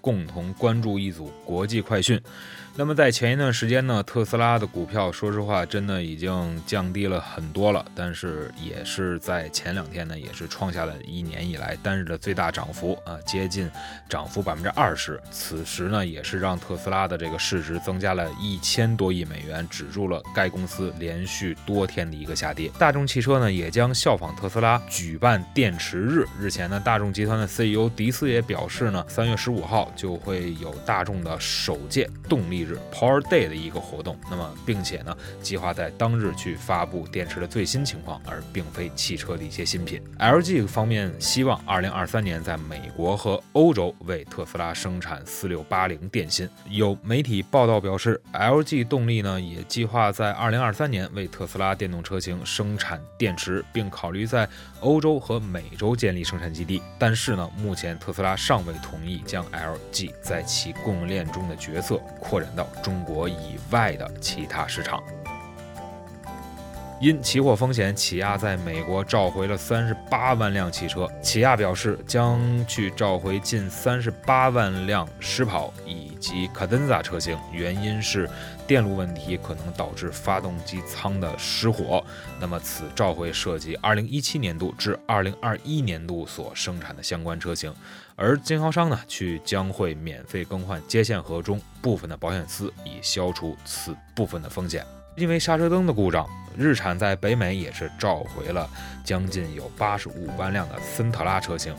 共同关注一组国际快讯。那么在前一段时间呢，特斯拉的股票，说实话，真的已经降低了很多了。但是也是在前两天呢，也是创下了一年以来单日的最大涨幅啊，接近涨幅百分之二十。此时呢，也是让特斯拉的这个市值增加了一千多亿美元，止住了该公司连续多天的一个下跌。大众汽车呢，也将效仿特斯拉举办电池日。日前呢，大众集团的 CEO 迪斯也表示呢，三月十五号就会有大众的首届动力。日 Power Day 的一个活动，那么并且呢，计划在当日去发布电池的最新情况，而并非汽车的一些新品。LG 方面希望2023年在美国和欧洲为特斯拉生产4680电芯。有媒体报道表示，LG 动力呢也计划在2023年为特斯拉电动车型生产电池，并考虑在欧洲和美洲建立生产基地。但是呢，目前特斯拉尚未同意将 L 即在其供应链中的角色扩展。到中国以外的其他市场。因起火风险，起亚在美国召回了三十八万辆汽车。起亚表示将去召回近三十八万辆狮跑以及卡登萨车型，原因是电路问题可能导致发动机舱的失火。那么此召回涉及二零一七年度至二零二一年度所生产的相关车型，而经销商呢，去将会免费更换接线盒中部分的保险丝，以消除此部分的风险。因为刹车灯的故障，日产在北美也是召回了将近有八十五万辆的森特拉车型。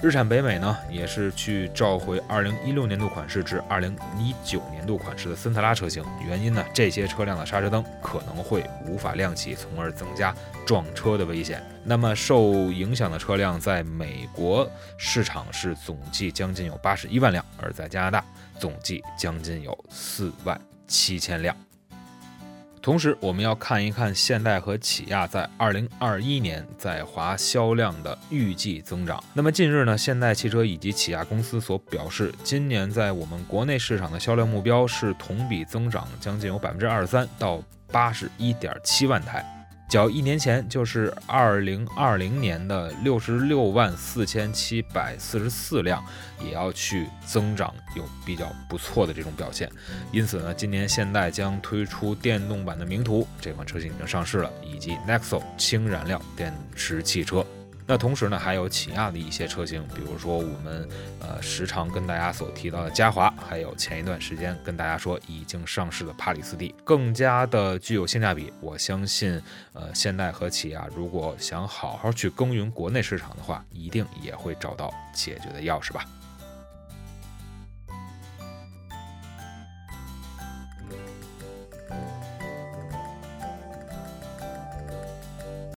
日产北美呢，也是去召回二零一六年度款式至二零一九年度款式的森特拉车型。原因呢，这些车辆的刹车灯可能会无法亮起，从而增加撞车的危险。那么受影响的车辆在美国市场是总计将近有八十一万辆，而在加拿大总计将近有四万七千辆。同时，我们要看一看现代和起亚在二零二一年在华销量的预计增长。那么近日呢，现代汽车以及起亚公司所表示，今年在我们国内市场的销量目标是同比增长将近有百分之二十三到八十一点七万台。较一年前，就是二零二零年的六十六万四千七百四十四辆，也要去增长，有比较不错的这种表现。因此呢，今年现代将推出电动版的名图，这款车型已经上市了，以及 Nexo 氢燃料电池汽车。那同时呢，还有起亚的一些车型，比如说我们呃时常跟大家所提到的嘉华，还有前一段时间跟大家说已经上市的帕里斯蒂，更加的具有性价比。我相信，呃，现代和起亚如果想好好去耕耘国内市场的话，一定也会找到解决的钥匙吧。